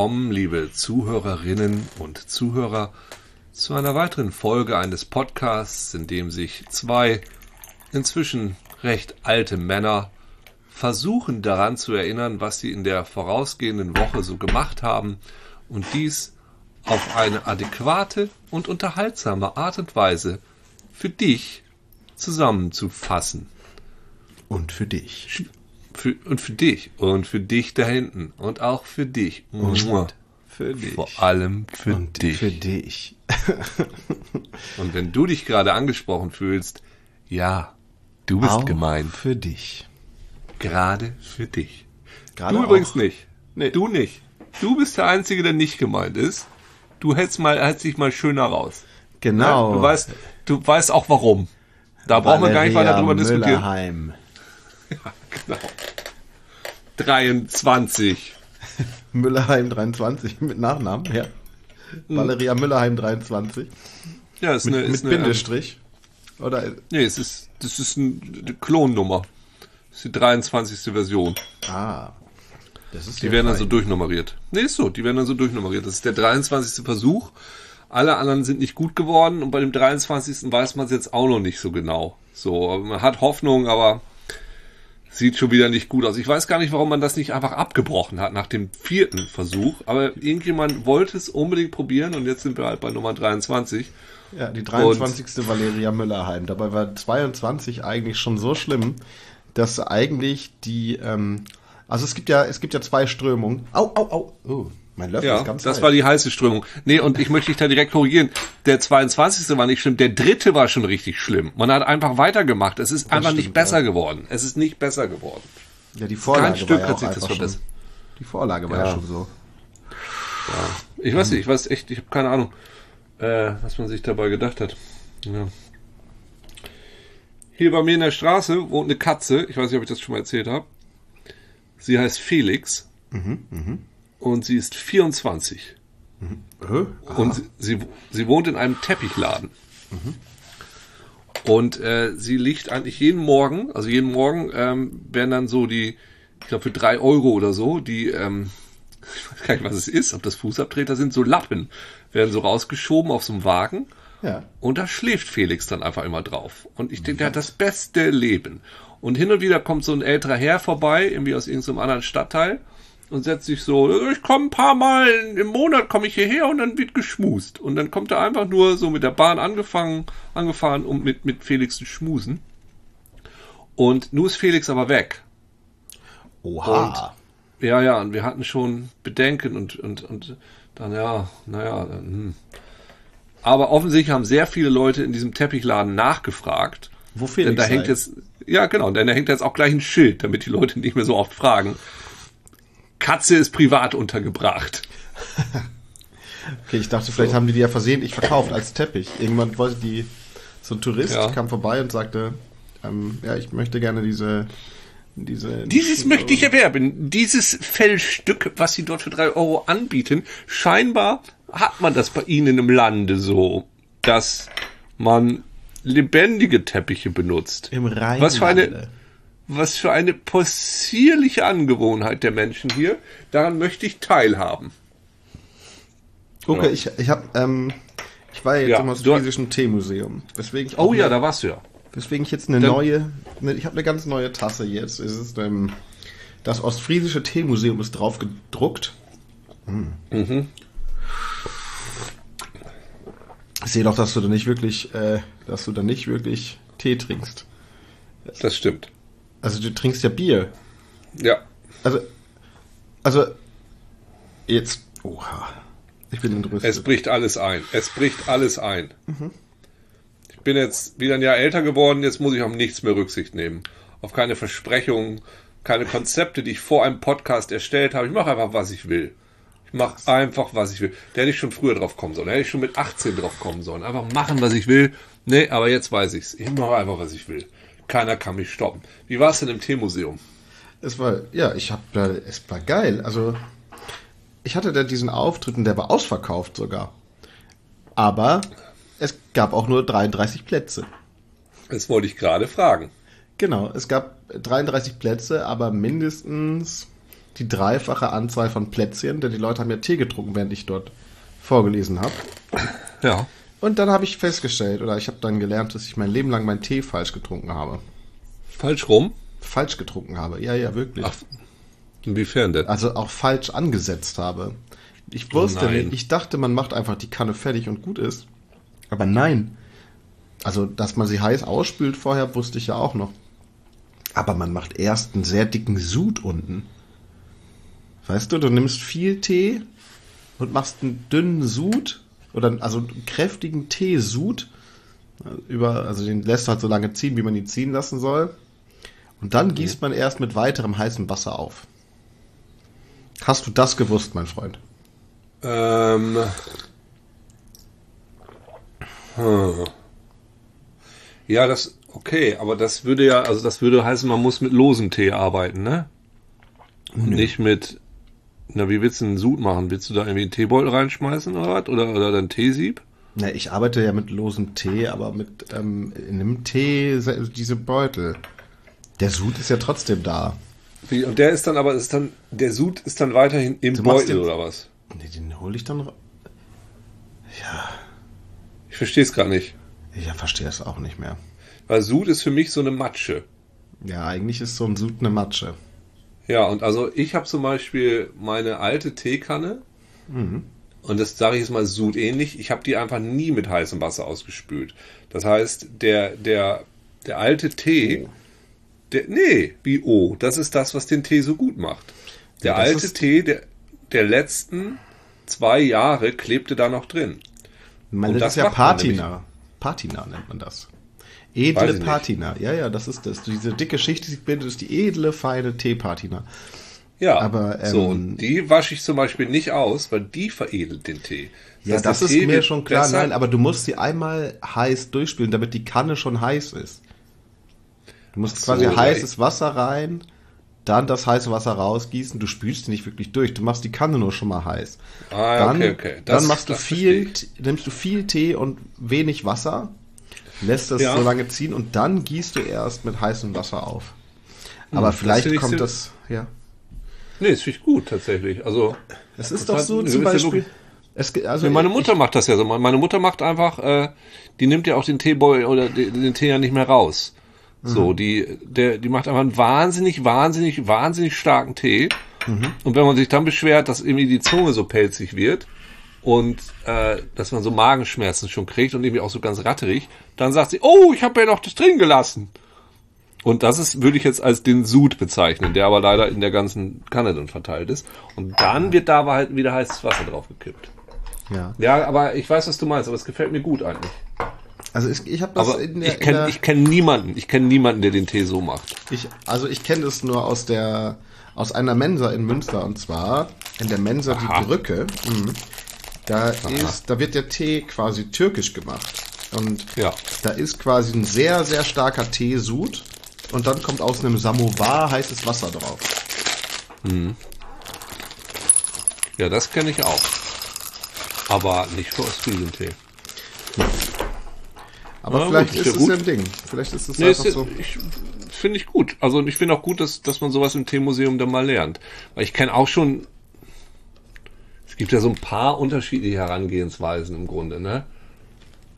Willkommen, liebe Zuhörerinnen und Zuhörer, zu einer weiteren Folge eines Podcasts, in dem sich zwei inzwischen recht alte Männer versuchen daran zu erinnern, was sie in der vorausgehenden Woche so gemacht haben und dies auf eine adäquate und unterhaltsame Art und Weise für dich zusammenzufassen. Und für dich. Für, und für dich. Und für dich da hinten. Und auch für dich. Und für dich. Vor allem für Und dich. für dich. Und wenn du dich gerade angesprochen fühlst, ja, du bist Auch gemeint. Für dich. Gerade für dich. Gerade du übrigens auch. nicht. Nee. Du nicht. Du bist der Einzige, der nicht gemeint ist. Du hältst mal, hältst dich mal schöner raus. Genau. Ja, du weißt, du weißt auch warum. Da brauchen wir gar nicht weiter drüber diskutieren. Müllerheim. Genau. 23. Müllerheim 23 mit Nachnamen, ja. Valeria Müllerheim 23. Ja, ist Mit, eine, mit ist eine, ähm, Bindestrich. Oder, Nee, es ist, das ist ein- eine Klonnummer. Das ist die 23. Version. ah. Das ist Die werden dann so durchnummeriert. Nee, ist so, die werden dann so durchnummeriert. Das ist der 23. Versuch. Alle anderen sind nicht gut geworden und bei dem 23. weiß man es jetzt auch noch nicht so genau. So, man hat Hoffnung, aber sieht schon wieder nicht gut aus. Ich weiß gar nicht, warum man das nicht einfach abgebrochen hat nach dem vierten Versuch, aber irgendjemand wollte es unbedingt probieren und jetzt sind wir halt bei Nummer 23. Ja, die 23. Valeria Müllerheim. Dabei war 22 eigentlich schon so schlimm, dass eigentlich die, ähm, also es gibt ja, es gibt ja zwei Strömungen. Au, au, au. Oh, mein Löffel Ja, ist ganz das heiß. war die heiße Strömung. Nee, und ich möchte dich da direkt korrigieren. Der 22. war nicht schlimm, der dritte war schon richtig schlimm. Man hat einfach weitergemacht. Es ist einfach nicht stimmt, besser ja. geworden. Es ist nicht besser geworden. Ja, die Vorlage Kein Stück war ja hat sich das einfach schon, verbessert. Die Vorlage war ja, Ja. schon so. Ich weiß nicht, ich weiß echt, ich habe keine Ahnung, äh, was man sich dabei gedacht hat. Ja. Hier bei mir in der Straße wohnt eine Katze. Ich weiß nicht, ob ich das schon mal erzählt habe. Sie heißt Felix. Und sie ist 24. Hä? Und sie, sie, wohnt in einem Teppichladen. Und äh, sie liegt eigentlich jeden Morgen, also jeden Morgen ähm, werden dann so die, ich glaube für drei Euro oder so, die, ähm, ich weiß gar nicht, was es ist, ob das Fußabtreter sind, so Lappen, werden so rausgeschoben auf so einem Wagen. Ja. Und da schläft Felix dann einfach immer drauf. Und ich denke, der hat das beste Leben. Und hin und wieder kommt so ein älterer Herr vorbei, irgendwie aus irgendeinem anderen Stadtteil, und setzt sich so, ich komme ein paar Mal im Monat komme ich hierher und dann wird geschmust. Und dann kommt er einfach nur so mit der Bahn angefangen, angefahren, um mit, mit Felix zu schmusen. Und nun ist Felix aber weg. Oha. Ja, ja, und wir hatten schon Bedenken und, und, und dann, ja, naja, dann, hm. Aber offensichtlich haben sehr viele Leute in diesem Teppichladen nachgefragt. Wo Denn Felix da hängt sei. jetzt, ja genau, denn da hängt jetzt auch gleich ein Schild, damit die Leute nicht mehr so oft fragen. Katze ist privat untergebracht. Okay, ich dachte, vielleicht haben die die ja versehentlich verkauft als Teppich. Irgendwann wollte die, so ein Tourist Ja. kam vorbei und sagte, ähm, ja, ich möchte gerne diese, diese. Dieses möchte ich erwerben. Dieses Fellstück, was sie dort für drei Euro anbieten, scheinbar hat man das bei ihnen im Lande so, dass man lebendige Teppiche benutzt. Im Rheinlande. Was für eine, was für eine possierliche Angewohnheit der Menschen hier. Daran möchte ich teilhaben. Okay, Ja. ich, ich hab, ähm, ich war ja jetzt Ja, im Ostfriesischen Teemuseum. Weswegen ich Oh ja, eine- da warst du ja. Weswegen ich jetzt eine Dann- neue, ne, ich habe eine ganz neue Tasse jetzt. Es ist ähm, das Ostfriesische Teemuseum ist drauf gedruckt. Mhm. Ich sehe doch, dass du da nicht wirklich, äh, dass du da nicht wirklich Tee trinkst. Das stimmt. Also du trinkst ja Bier. Ja. Also, also jetzt, oha, ich bin entrüstet. Es bricht alles ein. Es bricht alles ein. Ich bin jetzt wieder ein Jahr älter geworden, jetzt muss ich auf nichts mehr Rücksicht nehmen. Auf keine Versprechungen, keine Konzepte, die ich vor einem Podcast erstellt habe. Ich mache einfach, was ich will. Ich mache einfach, was ich will. Da hätte ich schon früher drauf kommen sollen. Da hätte ich schon mit 18 drauf kommen sollen. Einfach machen, was ich will. Nee, aber jetzt weiß ich's. Ich mache einfach, was ich will. Keiner kann mich stoppen. Wie war es denn im Teemuseum? Es war, ja, ich hab es war geil. Also, ich hatte da diesen Auftritt und der war ausverkauft sogar. Aber es gab auch nur 33 Plätze. Das wollte ich gerade fragen. Genau, es gab 33 Plätze, aber mindestens die dreifache Anzahl von Plätzchen, denn die Leute haben ja Tee getrunken, während ich dort vorgelesen habe. Ja. Und dann habe ich festgestellt, oder ich habe dann gelernt, dass ich mein Leben lang meinen Tee falsch getrunken habe. Falsch rum? Falsch getrunken habe, ja, ja, wirklich. Ach, inwiefern denn? Also auch falsch angesetzt habe. Ich wusste oh nicht, ich dachte, man macht einfach die Kanne fertig und gut ist. Aber nein. Also, dass man sie heiß ausspült vorher, wusste ich ja auch noch. Aber man macht erst einen sehr dicken Sud unten. Weißt du, du nimmst viel Tee und machst einen dünnen Sud oder also einen kräftigen Teesud über, also den lässt du halt so lange ziehen, wie man ihn ziehen lassen soll. Und dann gießt man erst mit weiterem heißem Wasser auf. Hast du das gewusst, mein Freund? Ähm. Hm. Ja, das, okay, aber das würde ja, also das würde heißen, man muss mit losem Tee arbeiten, ne? Und nicht mit na, wie willst du einen Sud machen? Willst du da irgendwie einen Teebeutel reinschmeißen oder was? Oder, oder dein Teesieb? Na, ich arbeite ja mit losem Tee, aber mit ähm, in einem Tee diese Beutel. Der Sud ist ja trotzdem da. Wie, und der ist dann aber, ist dann, der Sud ist dann weiterhin im du Beutel den, oder was? Nee, den hole ich dann. Ja. Ich verstehe es gerade nicht. Ich verstehe es auch nicht mehr. Weil Sud ist für mich so eine Matsche. Ja, eigentlich ist so ein Sud eine Matsche. Ja, und also ich habe zum Beispiel meine alte Teekanne mhm. und das sage ich jetzt mal Sud ähnlich. Ich habe die einfach nie mit heißem Wasser ausgespült. Das heißt, der, der, der alte Tee, oh. der, nee, wie O, das ist das, was den Tee so gut macht. Der ja, alte Tee der, der letzten zwei Jahre klebte da noch drin. Man, und das, das ist ja Patina. Patina nennt man das. Edle Patina. Ja, ja, das ist das. Diese dicke Schicht, die sich bildet, ist die edle, feine Teepatina. Ja, aber ähm, so, und die wasche ich zum Beispiel nicht aus, weil die veredelt den Tee. Ja, das, das ist Tee mir schon klar. Nein, aber du musst sie einmal heiß durchspülen, damit die Kanne schon heiß ist. Du musst so, quasi heißes Wasser rein, dann das heiße Wasser rausgießen. Du spülst sie nicht wirklich durch. Du machst die Kanne nur schon mal heiß. Ah, dann, okay, okay. Das, dann machst du viel, nimmst du viel Tee und wenig Wasser lässt das ja. so lange ziehen und dann gießt du erst mit heißem Wasser auf. Aber hm, vielleicht das kommt das, ja. Nee, das finde ich gut tatsächlich. Also es ist doch so zum Beispiel. Es, also meine Mutter ich, macht das ja so. Meine Mutter macht einfach, äh, die nimmt ja auch den Teeboy oder den, den Tee ja nicht mehr raus. So, mhm. die, der, die macht einfach einen wahnsinnig, wahnsinnig, wahnsinnig starken Tee. Mhm. Und wenn man sich dann beschwert, dass irgendwie die Zunge so pelzig wird, und äh, dass man so Magenschmerzen schon kriegt und irgendwie auch so ganz ratterig, dann sagt sie, oh, ich habe ja noch das drin gelassen. Und das ist, würde ich jetzt als den Sud bezeichnen, der aber leider in der ganzen Kanne dann verteilt ist. Und dann wird da aber halt wieder heißes Wasser drauf gekippt. Ja. Ja, aber ich weiß, was du meinst, aber es gefällt mir gut eigentlich. Also ich, ich habe das aber in der, ich kenne ich kenn niemanden, ich kenne niemanden, der den Tee so macht. Ich, also ich kenne das nur aus der aus einer Mensa in Münster und zwar in der Mensa Aha. die Brücke. Mhm. Da ist, da wird der Tee quasi türkisch gemacht. Und ja. da ist quasi ein sehr, sehr starker Teesud. Und dann kommt aus einem Samovar heißes Wasser drauf. Hm. Ja, das kenne ich auch. Aber nicht für Ostfriesentee. Aber ja, vielleicht gut, ist, ist es ja ein Ding. Vielleicht ist es nee, einfach ist, so. Ich, finde ich gut. Also ich finde auch gut, dass, dass man sowas im Teemuseum dann mal lernt. Weil ich kenne auch schon gibt ja so ein paar unterschiedliche Herangehensweisen im Grunde, ne?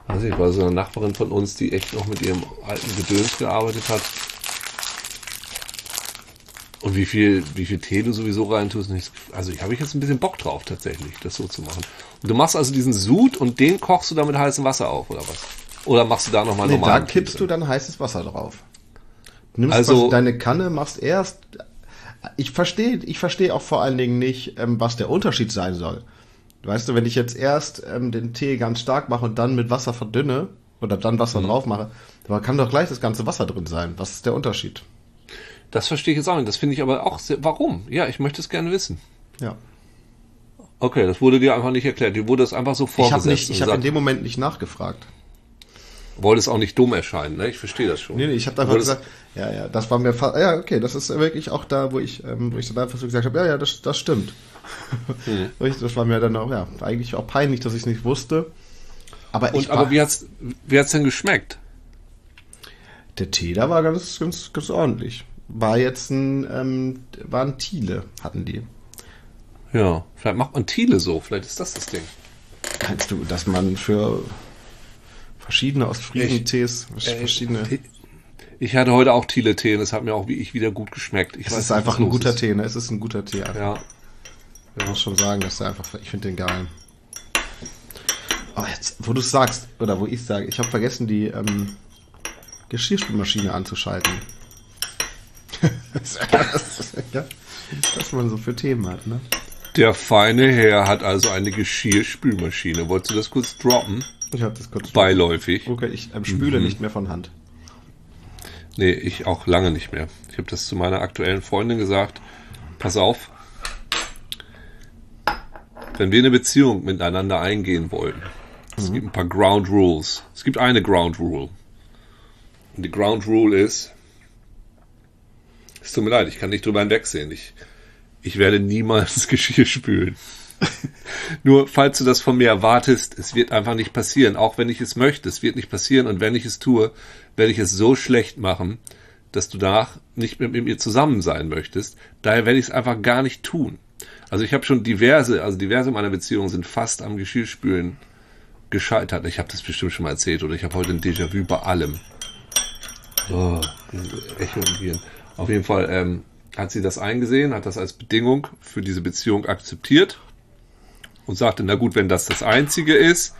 Weiß ich, war so eine Nachbarin von uns, die echt noch mit ihrem alten Gedöns gearbeitet hat. Und wie viel, wie viel Tee du sowieso reintust. Also ich habe ich jetzt ein bisschen Bock drauf, tatsächlich, das so zu machen. Und du machst also diesen Sud und den kochst du dann mit heißem Wasser auf, oder was? Oder machst du da nochmal nee, normal? Da kippst du dann heißes Wasser drauf. Nimmst also, deine Kanne, machst erst ich verstehe, ich verstehe auch vor allen Dingen nicht, ähm, was der Unterschied sein soll. Weißt du, wenn ich jetzt erst ähm, den Tee ganz stark mache und dann mit Wasser verdünne oder dann Wasser mhm. drauf mache, dann kann doch gleich das ganze Wasser drin sein. Was ist der Unterschied? Das verstehe ich jetzt auch nicht. Das finde ich aber auch sehr, warum? Ja, ich möchte es gerne wissen. Ja. Okay, das wurde dir einfach nicht erklärt. Dir wurde das einfach so vorgesetzt. Ich habe hab in dem Moment nicht nachgefragt wollte es auch nicht dumm erscheinen, ne? Ich verstehe das schon. Nee, nee, ich habe einfach gesagt, ja, ja, das war mir fast, ja, okay, das ist wirklich auch da, wo ich, ähm, wo ich dann einfach so gesagt habe, ja, ja, das, das stimmt. Mhm. das war mir dann auch, ja, eigentlich auch peinlich, dass ich es nicht wusste. Aber, Und, aber wie hat's, wie hat's denn geschmeckt? Der Tee da war ganz, ganz, ganz ordentlich. war jetzt ein, ähm, war ein Thiele, hatten die. Ja, vielleicht macht man Thiele so, vielleicht ist das das Ding. Meinst du, dass man für verschiedene Ostfriesen-Tees, verschiedene... Ich hatte heute auch Thiele-Tee und es hat mir auch wie ich wieder gut geschmeckt. Ich es weiß, ist einfach ein guter ist. Tee, ne? Es ist ein guter Tee. Einfach. Ja. Ich muss schon sagen, dass er einfach, ich finde den geil. Oh, jetzt, wo du sagst, oder wo ich sage, ich habe vergessen, die ähm, Geschirrspülmaschine anzuschalten. ja, was man so für Themen hat, ne? Der feine Herr hat also eine Geschirrspülmaschine. Wolltest du das kurz droppen? Ich habe das kurz Beiläufig. Okay, ich ähm, spüle mhm. nicht mehr von Hand. Nee, ich auch lange nicht mehr. Ich habe das zu meiner aktuellen Freundin gesagt. Pass auf, wenn wir eine Beziehung miteinander eingehen wollen, es mhm. gibt ein paar Ground Rules. Es gibt eine Ground Rule. Und die Ground Rule ist, es tut mir leid, ich kann nicht drüber hinwegsehen. Ich, ich werde niemals Geschirr spülen. Nur falls du das von mir erwartest, es wird einfach nicht passieren. Auch wenn ich es möchte, es wird nicht passieren. Und wenn ich es tue, werde ich es so schlecht machen, dass du danach nicht mehr mit mir zusammen sein möchtest. Daher werde ich es einfach gar nicht tun. Also ich habe schon diverse, also diverse meiner Beziehungen sind fast am Geschirrspülen gescheitert. Ich habe das bestimmt schon mal erzählt oder ich habe heute ein Déjà-vu bei allem. Oh, Echo und Auf jeden Fall ähm, hat sie das eingesehen, hat das als Bedingung für diese Beziehung akzeptiert und sagte, na gut, wenn das das Einzige ist,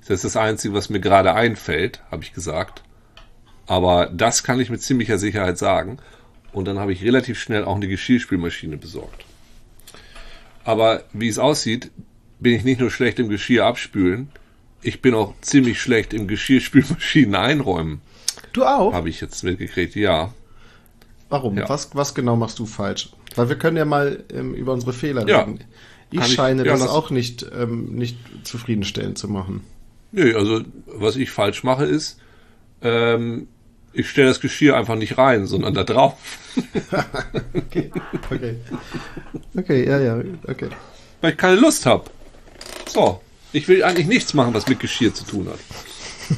das ist das Einzige, was mir gerade einfällt, habe ich gesagt. Aber das kann ich mit ziemlicher Sicherheit sagen. Und dann habe ich relativ schnell auch eine Geschirrspülmaschine besorgt. Aber wie es aussieht, bin ich nicht nur schlecht im Geschirr abspülen, ich bin auch ziemlich schlecht im Geschirrspülmaschinen einräumen. Du auch? Habe ich jetzt mitgekriegt, ja. Warum? Ja. Was, was genau machst du falsch? Weil wir können ja mal ähm, über unsere Fehler ja. reden. Ich scheine ich, ja, das, das, auch nicht, ähm, nicht zufriedenstellend zu machen. Nö, also was ich falsch mache ist, ähm, ich stelle das Geschirr einfach nicht rein, sondern da drauf. okay, okay. Okay, ja, ja, okay. Weil ich keine Lust habe. So, ich will eigentlich nichts machen, was mit Geschirr zu tun hat.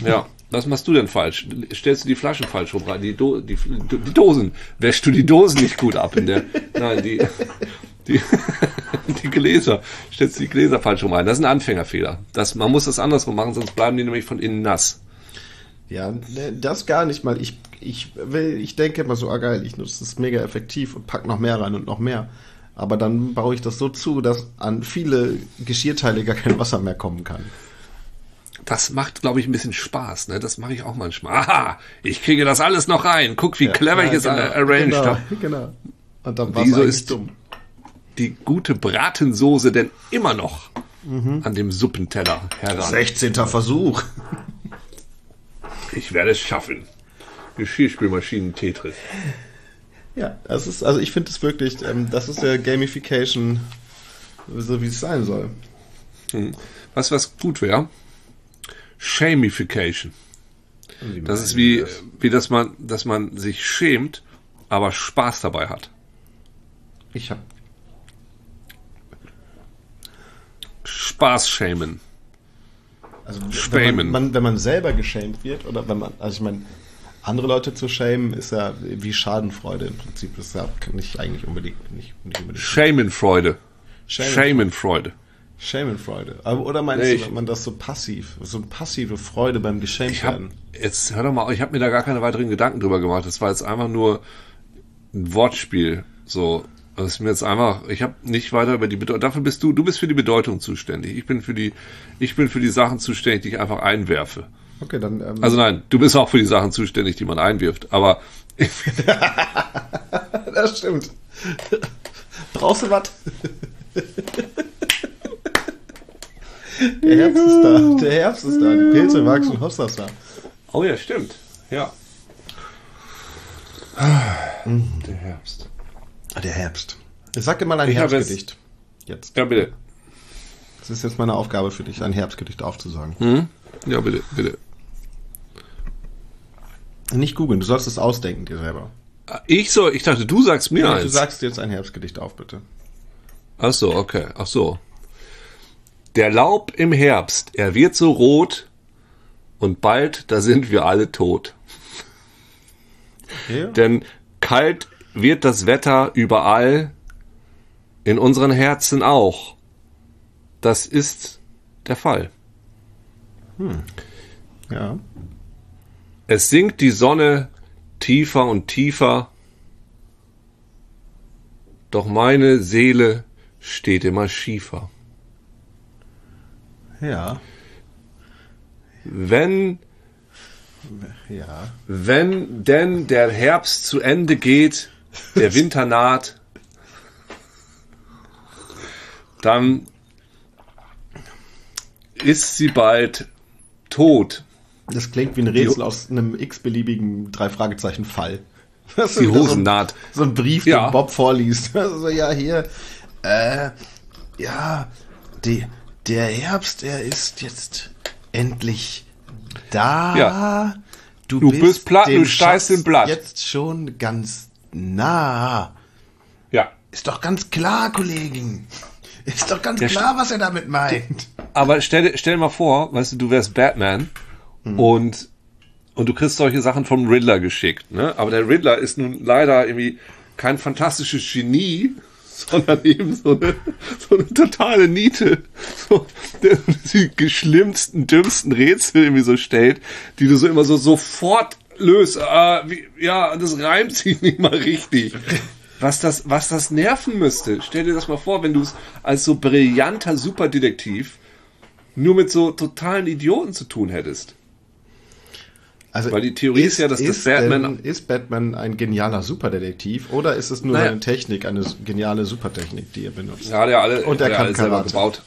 Ja. Was machst du denn falsch? Stellst du die Flaschen falsch rum rein? Die, Do die, die Dosen. Wäschst du die Dosen nicht gut ab in der. Nein, die. Die, die Gläser. Stellst du die Gläser falsch rum rein? Das ist ein Anfängerfehler. Das, man muss das andersrum machen, sonst bleiben die nämlich von innen nass. Ja, ne, das gar nicht mal. Ich, ich will, ich denke immer so, ah geil, ich nutze das mega effektiv und pack noch mehr rein und noch mehr. Aber dann baue ich das so zu, dass an viele Geschirrteile gar kein Wasser mehr kommen kann. Das macht, glaube ich, ein bisschen Spaß. Ne? Das mache ich auch manchmal. Aha, ich kriege das alles noch rein. Guck, wie ja, clever ja, ich es genau, arranged genau, habe. Genau. Und dann Wieso ist dumm. Die gute Bratensoße denn immer noch mhm. an dem Suppenteller heran? 16. Versuch. Ich werde es schaffen. Geschirrspülmaschinen Tetris. Ja, das ist, also ich finde es wirklich, ähm, das ist der Gamification, so wie es sein soll. Hm. Was, was gut wäre? Shamification. Das ist wie, das? wie dass man, dass man sich schämt, aber Spaß dabei hat. Ich hab. Spaß schämen. Also wenn man, man, wenn man selber geschämt wird oder wenn man, also ich meine, andere Leute zu schämen ist ja wie Schadenfreude im Prinzip. Das ist ja nicht eigentlich unbedingt nicht, nicht unbedingt. Schämenfreude. Schämenfreude. Schämenfreude. Oder meinst nee, du, man das so passiv, so passive Freude beim Geschenkt werden? Jetzt hör doch mal, ich habe mir da gar keine weiteren Gedanken drüber gemacht. Das war jetzt einfach nur ein Wortspiel. So, das ist mir jetzt einfach, ich habe nicht weiter über die Bedeutung. Dafür bist du, du bist für die Bedeutung zuständig. Ich bin für die, ich bin für die Sachen zuständig, die ich einfach einwerfe. Okay, dann. Ähm also nein, du bist auch für die Sachen zuständig, die man einwirft. Aber das stimmt. Brauchst du was? Der Herbst ist da. Der Herbst ist da. Die Pilze wachsen Hossasser. Oh ja, stimmt. Ja. Der Herbst. Der Herbst. Sag dir mal ein ich Herbstgedicht. Jetzt. Ja, bitte. Das ist jetzt meine Aufgabe für dich, ein Herbstgedicht aufzusagen. Hm? Ja, bitte, bitte. Nicht googeln, du sollst es ausdenken dir selber. Ich soll, ich dachte, du sagst mir ja, eins. Du sagst jetzt ein Herbstgedicht auf, bitte. Ach so, okay, ach so. Der Laub im Herbst, er wird so rot und bald, da sind wir alle tot. Okay. Denn kalt wird das Wetter überall, in unseren Herzen auch. Das ist der Fall. Hm. Ja. Es sinkt die Sonne tiefer und tiefer, doch meine Seele steht immer schiefer. Ja. Wenn, Ja. wenn denn der Herbst zu Ende geht, der Winter naht, dann ist sie bald tot. Das klingt wie ein Rätsel aus einem x-beliebigen Drei-Fragezeichen-Fall. Die so Hosen ein- naht. So ein Brief, Ja. den Bob vorliest. Also, ja, hier, äh, ja, die, der Herbst, er ist jetzt endlich da. Ja. Du, Du bist platt, dem du steigst Schatz im Blatt. Jetzt schon ganz nah. Ja. Ist doch ganz klar, Kollegin. Ist doch ganz Der klar, was er damit meint. Aber stell, dir- stell mal vor, weißt du, du wärst Batman und, und du kriegst solche Sachen vom Riddler geschickt, ne? Aber der Riddler ist nun leider irgendwie kein fantastisches Genie, sondern eben so eine, so eine totale Niete, so, der die schlimmsten, dümmsten Rätsel irgendwie so stellt, die du so immer so sofort löst. Ah, wie, ja, das reimt sich nicht mal richtig. Was das, was das nerven müsste. Stell dir das mal vor, wenn du es als so brillanter Superdetektiv nur mit so totalen Idioten zu tun hättest. Also Weil die Theorie ist ja, dass das Batman- Denn, ist Batman ein genialer Superdetektiv oder ist es nur Naja. eine Technik, eine geniale Supertechnik, die er benutzt? Ja, hat er alle, Und er hat kann alle selber gebaut.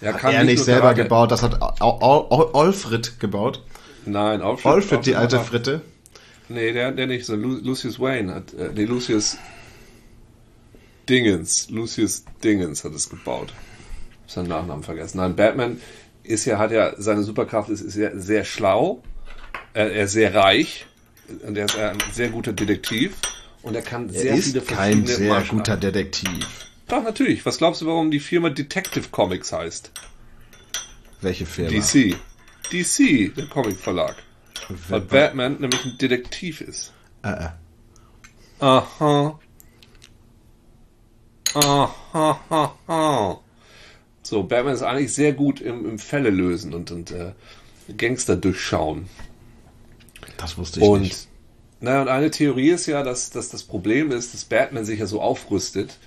Er Hat er nicht selber Karate. gebaut, das hat Al- Al- Al- Alfred gebaut. Nein, Alfred. Alfred, die alte Fritte. Nee, der, der nicht. So Lu Lucius Wayne hat, äh, nee, Lucius Dingens. Lucius Dingens hat es gebaut. Ich hab seinen Nachnamen vergessen. Nein, Batman ist ja, hat ja, seine Superkraft ist, ist sehr, sehr schlau. Er, er ist sehr reich. Und er ist ein sehr guter Detektiv. Und er kann sehr Er ist viele kein verschiedene sehr Martial guter. Detektiv. Doch, natürlich. Was glaubst du, warum die Firma Detective Comics heißt? Welche Firma? DC. DC, der Comicverlag. Weil Batman nämlich ein Detektiv ist. Äh, äh. Aha. Aha, ha, ha. So, Batman ist eigentlich sehr gut im, im Fälle lösen und, und äh, Gangster durchschauen. Das wusste ich Und, nicht. naja, und eine Theorie ist ja, dass, dass das Problem ist, dass Batman sich ja so aufrüstet,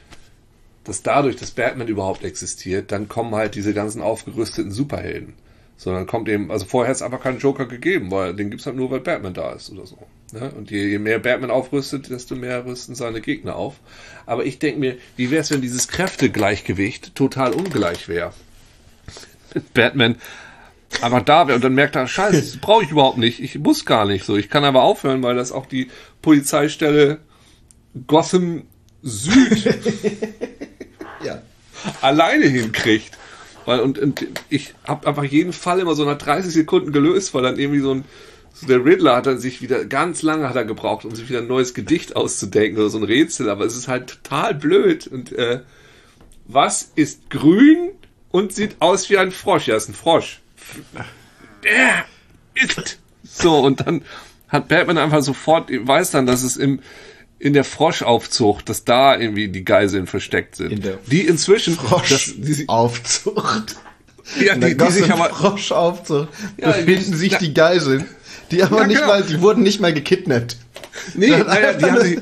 dass dadurch, dass Batman überhaupt existiert, dann kommen halt diese ganzen aufgerüsteten Superhelden. Sondern kommt eben, also vorher hat es einfach keinen Joker gegeben, weil den gibt's halt nur, weil Batman da ist oder so. Ne? Und je, je mehr Batman aufrüstet, desto mehr rüsten seine Gegner auf. Aber ich denke mir, wie wäre es, wenn dieses Kräftegleichgewicht total ungleich wäre? Batman einfach da wäre und dann merkt er, scheiße, das brauche ich überhaupt nicht. Ich muss gar nicht so. Ich kann aber aufhören, weil das auch die Polizeistelle Gotham Süd Ja. alleine hinkriegt. Weil, und, und ich habe einfach jeden Fall immer so nach 30 Sekunden gelöst, weil dann irgendwie so ein so der Riddler hat dann sich wieder ganz lange hat er gebraucht, um sich wieder ein neues Gedicht auszudenken oder so ein Rätsel, aber es ist halt total blöd. Und äh, was ist grün und sieht aus wie ein Frosch? Ja, ist ein Frosch. Der ist so und dann hat Batman einfach sofort weiß dann, dass es im in der Froschaufzucht, dass da irgendwie die Geiseln versteckt sind. In der die inzwischen Frosch-Aufzucht. ja, In der die, die sich aber Frosch-Aufzucht Ja, befinden sich ja. die Geiseln. Die aber Ja, nicht genau. mal, die wurden nicht mal gekidnappt. Nee, naja, die haben sich,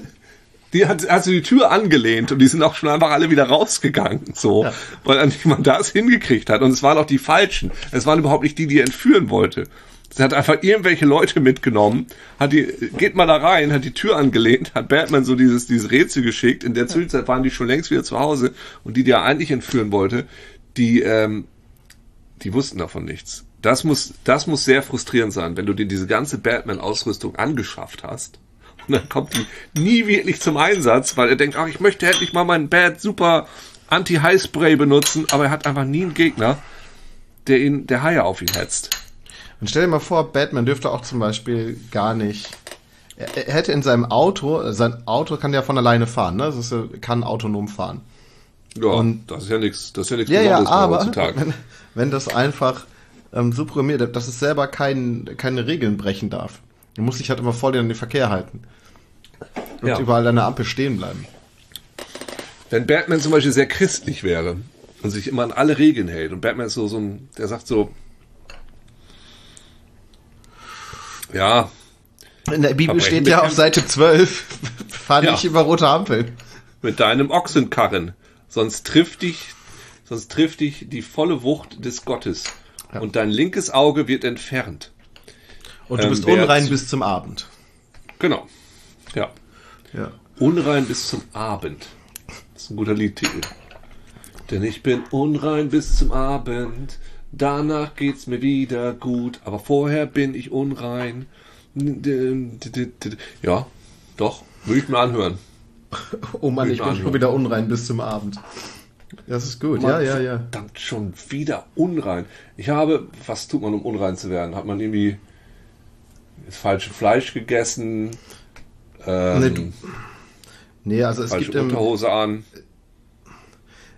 die hat, sie die Tür angelehnt und die sind auch schon einfach alle wieder rausgegangen, so, Ja. weil er mal das hingekriegt hat. Und es waren auch die falschen. Es waren überhaupt nicht die, die er entführen wollte. Sie hat einfach irgendwelche Leute mitgenommen, hat die, geht mal da rein, hat die Tür angelehnt, hat Batman so dieses, dieses Rätsel geschickt. In der Zwischenzeit waren die schon längst wieder zu Hause und die, die er eigentlich entführen wollte, die, ähm, die wussten davon nichts. Das muss, das muss sehr frustrierend sein, wenn du dir diese ganze Batman-Ausrüstung angeschafft hast. Und dann kommt die nie wirklich zum Einsatz, weil er denkt, ach, ich möchte endlich mal meinen Bad Super Anti-High-Spray benutzen, aber er hat einfach nie einen Gegner, der ihn, der Haie auf ihn hetzt. Und stell dir mal vor, Batman dürfte auch zum Beispiel gar nicht. Er, hätte in seinem Auto, sein Auto kann ja von alleine fahren, ne? Das ist, kann autonom fahren. Ja, Und- das ist ja nichts, das ist ja nichts Ja, ja, Besonderes aber heutzutage. wenn, wenn das einfach ähm, so programmiert, dass es selber kein, keine Regeln brechen darf. Du musst dich halt immer voll in den Verkehr halten. und ja. überall an der Ampel stehen bleiben. Wenn Batman zum Beispiel sehr christlich wäre und sich immer an alle Regeln hält und Batman ist so, so ein, der sagt so, ja. In der Bibel steht ja auf Seite 12, fahr ja. nicht über rote Ampeln. Mit deinem Ochsenkarren. Sonst trifft dich, sonst trifft dich die volle Wucht des Gottes. Ja. Und dein linkes Auge wird entfernt. Und du bist ähm, unrein bis zum Abend. Genau. Ja. ja. Unrein bis zum Abend. Das ist ein guter Liedtitel. Denn ich bin unrein bis zum Abend. Danach geht's mir wieder gut, aber vorher bin ich unrein. Ja, doch, würde ich mir anhören. Oh Mann, ich bin schon wieder unrein bis zum Abend. Das ist gut, Mann, ja, ja, ja. Verdammt, schon wieder unrein. Ich habe, was tut man, um unrein zu werden? Hat man irgendwie das falsche Fleisch gegessen? Ähm, nee, nee, also es gibt Unterhose im, an.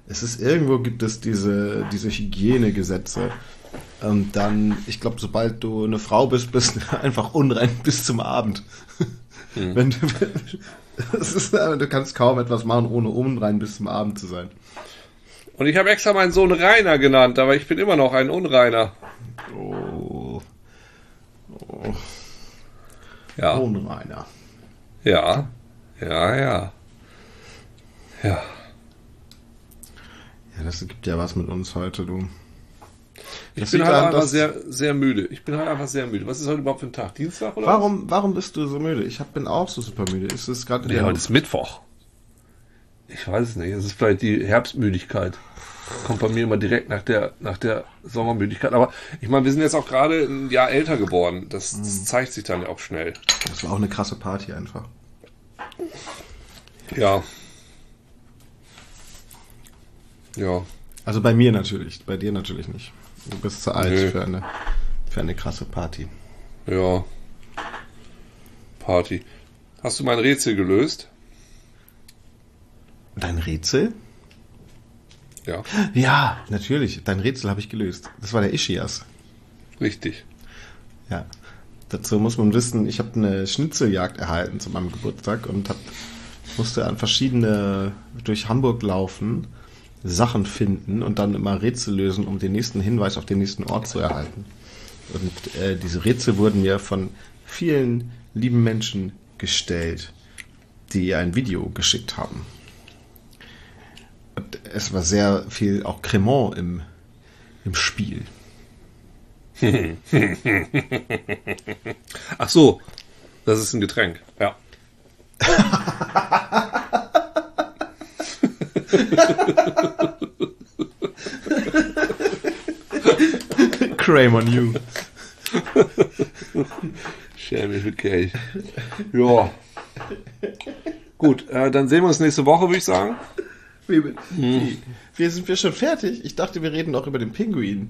Es ist irgendwo gibt es diese, diese Hygienegesetze. Und dann, ich glaube, sobald du eine Frau bist, bist du einfach unrein bis zum Abend. Hm. Wenn du, ist, du kannst kaum etwas machen, ohne unrein bis zum Abend zu sein. Und ich habe extra meinen Sohn Rainer genannt, aber ich bin immer noch ein Unreiner. Oh. oh. Ja. Unreiner. Ja. Ja, ja. Ja. Ja, das gibt ja was mit uns heute, du. Das ich bin halt einfach sehr, sehr müde. Ich bin halt einfach sehr müde. Was ist heute überhaupt für ein Tag? Dienstag oder warum, was? Warum bist du so müde? Ich bin auch so super müde. Ist es gerade? Nee, heute ist Mittwoch. Ich weiß es nicht. Es ist vielleicht die Herbstmüdigkeit. Kommt bei mir immer direkt nach der, nach der Sommermüdigkeit. Aber ich meine, wir sind jetzt auch gerade ein Jahr älter geworden. Das, das mhm. zeigt sich dann auch schnell. Das war auch eine krasse Party einfach. Ja, ja. Also bei mir natürlich, bei dir natürlich nicht. Du bist zu alt für eine, für eine krasse Party. Ja. Party. Hast du mein Rätsel gelöst? Dein Rätsel? Ja. Ja, natürlich. Dein Rätsel habe ich gelöst. Das war der Ischias. Richtig. Ja. Dazu muss man wissen, ich habe eine Schnitzeljagd erhalten zu meinem Geburtstag und hab, musste an verschiedene durch Hamburg laufen Sachen finden und dann immer Rätsel lösen, um den nächsten Hinweis auf den nächsten Ort zu erhalten. Und äh, diese Rätsel wurden mir von vielen lieben Menschen gestellt, die ein Video geschickt haben. Und es war sehr viel auch Cremant im, im Spiel. Ach so, das ist ein Getränk, ja. Crame on you. Schäme wirklich. Ja. Gut, äh, dann sehen wir uns nächste Woche, würde ich sagen. Wie, hm. wie, sind wir schon fertig? Ich dachte, wir reden noch über den Pinguin.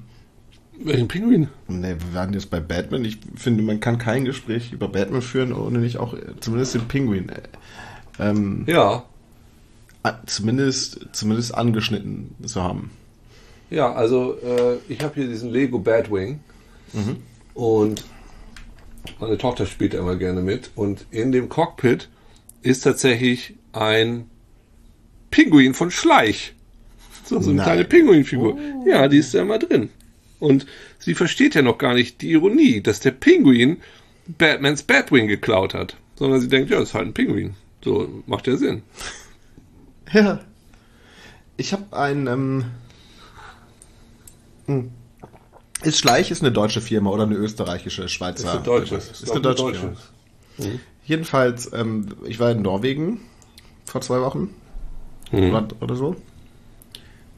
Welchen Pinguin? Ne, wir waren jetzt bei Batman. Ich finde, man kann kein Gespräch über Batman führen, ohne nicht auch zumindest den Pinguin. Äh, ähm, ja zumindest, zumindest angeschnitten zu haben. Ja, also äh, ich habe hier diesen Lego Batwing mhm. und meine Tochter spielt da immer gerne mit und in dem Cockpit ist tatsächlich ein Pinguin von Schleich. So, so eine Nein. kleine Pinguinfigur. Oh. Ja, die ist da immer drin. Und sie versteht ja noch gar nicht die Ironie, dass der Pinguin Batmans Batwing geklaut hat. Sondern sie denkt, ja, das ist halt ein Pinguin. So, macht ja Sinn. Ja. Ich habe ein. Ähm, hm. ist Schleich ist eine deutsche Firma oder eine österreichische, Schweizer? Ist eine deutsche. Ist, ist eine deutsche. deutsche. Mhm. Jedenfalls, ähm, ich war in Norwegen vor zwei Wochen mhm. oder, oder, so.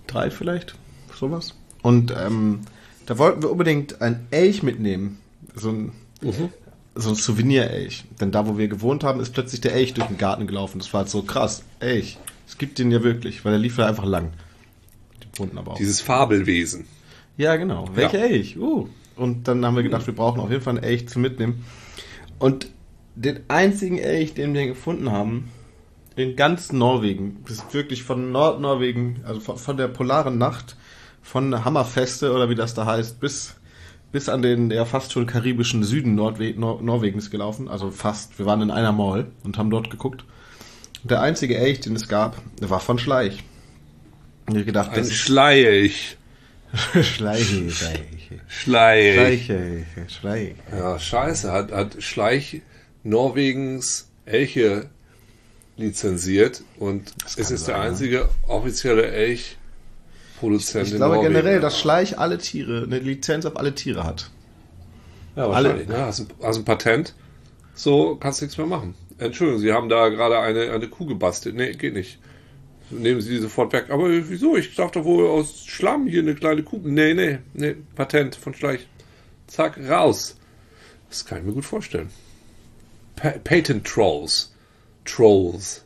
Drei vielleicht, sowas. Und ähm, da wollten wir unbedingt ein Elch mitnehmen. So ein, mhm. so ein Souvenir-Elch. Denn da, wo wir gewohnt haben, ist plötzlich der Elch durch den Garten gelaufen. Das war halt so krass. Elch. Es gibt den ja wirklich, weil er lief ja einfach lang. Die Wunden aber auch. Dieses Fabelwesen. Ja, genau. Welcher ja. Elch? Uh. Und dann haben wir gedacht, wir brauchen auf jeden Fall einen Elch zum Mitnehmen. Und den einzigen Elch, den wir gefunden haben, in ganz Norwegen, das ist wirklich von Nordnorwegen, also von, von der polaren Nacht, von Hammerfeste oder wie das da heißt, bis, bis an den ja fast schon karibischen Süden Nordwe Nor Norwegens gelaufen. Also fast. Wir waren in einer Mall und haben dort geguckt. Der einzige Elch, den es gab, war von Schleich. Und ich gedacht, Ein Schleich. Schleich. Schleich. Schleich. Schleich. Ja, scheiße. Hat, hat Schleich Norwegens Elche lizenziert und es ist sein, der ne? einzige offizielle Elch-Produzent Ich in glaube Norwegen. generell, dass Schleich alle Tiere, eine Lizenz auf alle Tiere hat. Ja, wahrscheinlich. Ne? Hast, ein, hast ein Patent, so kannst du nichts mehr machen. Entschuldigung, Sie haben da gerade eine, eine Kuh gebastelt. Nee, geht nicht. Nehmen Sie die sofort weg. Aber wieso? Ich dachte wohl aus Schlamm hier eine kleine Kuh. Nee, nee, nee. Patent von Schleich. Zack, raus. Das kann ich mir gut vorstellen. Pa Patent Trolls. Trolls.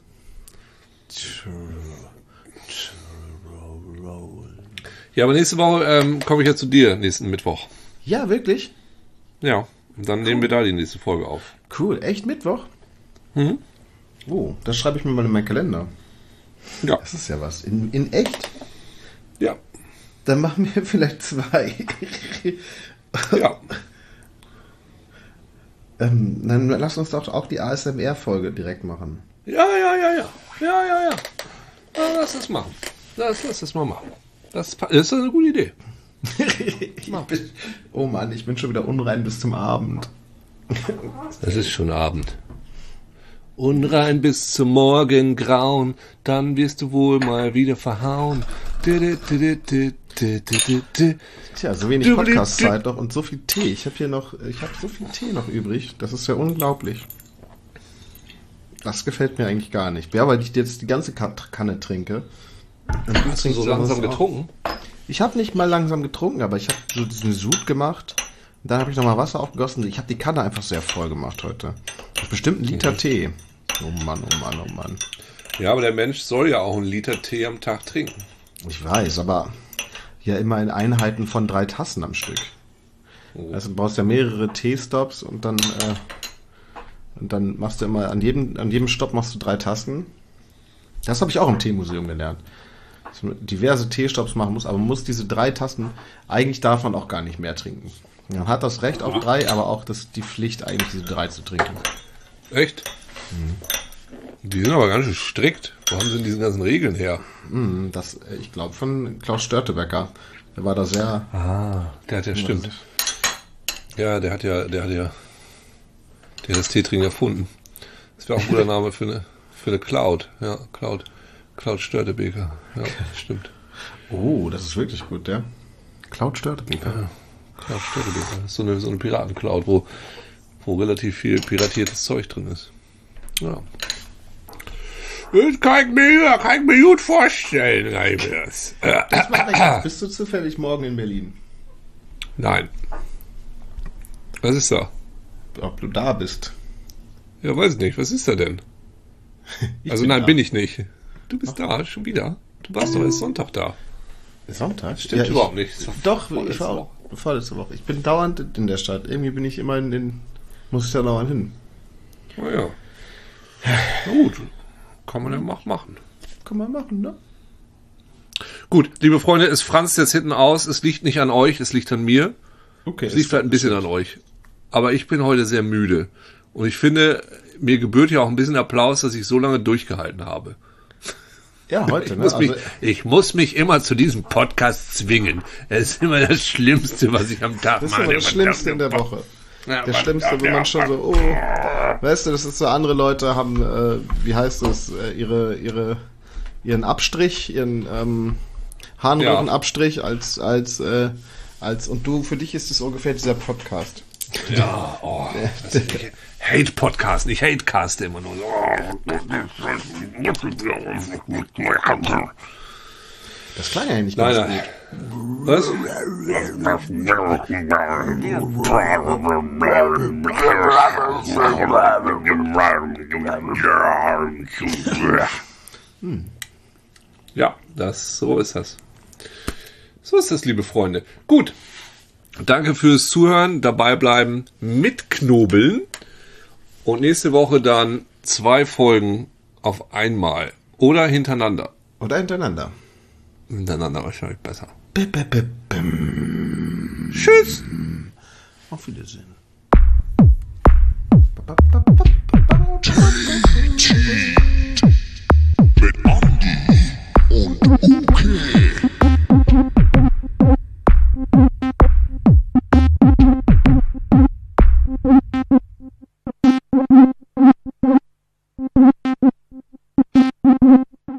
Ja, aber nächste Woche ähm, komme ich ja zu dir, nächsten Mittwoch. Ja, wirklich? Ja, und dann nehmen wir da die nächste Folge auf. Cool. Echt Mittwoch? Mhm. Oh, das schreibe ich mir mal in meinen Kalender. Ja. Das ist ja was. In, in echt? Ja. Dann machen wir vielleicht zwei. Ja. ähm, dann lass uns doch auch die ASMR-Folge direkt machen. Ja, ja, ja, ja. Ja, ja, ja. ja lass das machen. Lass, lass das mal machen. Das, das ist eine gute Idee. Bin, oh Mann, ich bin schon wieder unrein bis zum Abend. Es ist schon Abend. Unrein bis zum Morgengrauen, dann wirst du wohl mal wieder verhauen. Tja, so wenig Podcast-Zeit noch und so viel Tee. Ich habe hier noch, ich habe so viel Tee noch übrig. Das ist ja unglaublich. Das gefällt mir eigentlich gar nicht. Ja, weil ich jetzt die ganze Ka- Kanne trinke. Und du Hast du so langsam sowas auch. getrunken? Ich habe nicht mal langsam getrunken, aber ich habe so diesen Sud gemacht. Dann habe ich nochmal Wasser aufgegossen. Ich habe die Kanne einfach sehr voll gemacht heute. Bestimmt ein Liter Tee. Oh Mann, oh Mann, oh Mann. Ja, aber der Mensch soll ja auch einen Liter Tee am Tag trinken. Ich weiß, aber ja immer in Einheiten von drei Tassen am Stück. Oh. Also du brauchst ja mehrere Teestops und dann äh, und dann machst du immer an jedem an jedem Stopp machst du drei Tassen. Das habe ich auch im Teemuseum gelernt. Dass man diverse Teestops machen muss, aber man muss diese drei Tassen eigentlich darf man auch gar nicht mehr trinken. Man hat das Recht auf drei, aber auch das die Pflicht eigentlich diese drei zu trinken. Echt? Die sind aber ganz schön strikt. Wo haben sie denn diese ganzen Regeln her? Hm, Das äh, ich glaube von Klaus Störtebecker. Der war da sehr Ah, der hat ja stimmt. Ja, der hat ja, der hat ja, der hat das Teetrinken erfunden. Das wäre auch ein guter Name für eine, für eine Cloud. Ja, Cloud. Cloud Störtebeker. Ja, stimmt. Oh, das ist wirklich gut, der. Klaus Störtebeker. Cloud Störtebeker. Das ist so eine, so eine Piratencloud, wo, wo relativ viel piratiertes Zeug drin ist. Ja. Das kann ich mir, kann ich mir gut vorstellen, Reimers. Das macht nichts. Bist du zufällig morgen in Berlin? Nein. Was ist da? Ob du da bist? Ja, weiß nicht. Was ist da denn? Ich Also nein, da. bin ich nicht. Du bist da, schon wieder. Du warst doch erst Sonntag da. Sonntag? Stimmt ich- überhaupt nicht. Das Doch, vorletzte ich war auch vorletzte Woche. Ich bin dauernd in der Stadt. Irgendwie bin ich immer in den. Muss ich da dauernd hin. Na ja. Na gut. Kann man ja mach- machen. Kann man machen, ne? Gut, liebe Freunde, es franzt jetzt hinten aus. Es liegt nicht an euch, es liegt an mir. Okay. Es liegt vielleicht ein bisschen an euch. Aber ich bin heute sehr müde. Und ich finde, mir gebührt ja auch ein bisschen Applaus, dass ich so lange durchgehalten habe. Ja, heute, Ich ne? muss, mich, Also, ich muss mich immer zu diesem Podcast zwingen. Es ist immer das Schlimmste, was ich am Tag das ist mache. aber das Schlimmste in der Woche. Ja, Der Schlimmste, ja, wenn ja, man schon so, oh. Weißt du, das ist so, andere Leute haben, äh, wie heißt das, äh, ihre, ihre, ihren Abstrich, ihren ähm, Harnröhrenabstrich als, als, äh, als, und du, für dich ist es ungefähr dieser Podcast. Ja, oh, das ist ich hate Podcast, nicht hate Cast immer nur. Das klang ja nicht Nein, ganz nein. gut. Was? Ja, das, so ist das. So ist das, liebe Freunde. Gut. Danke fürs Zuhören, dabei bleiben, mitknobeln. Und nächste Woche dann zwei Folgen auf einmal. Oder hintereinander. Oder hintereinander. Non, No, no, no, właśnie pasa. Pe, pe, pe, pem. Tschüss. Auf Wiedersehen. Mit Andi und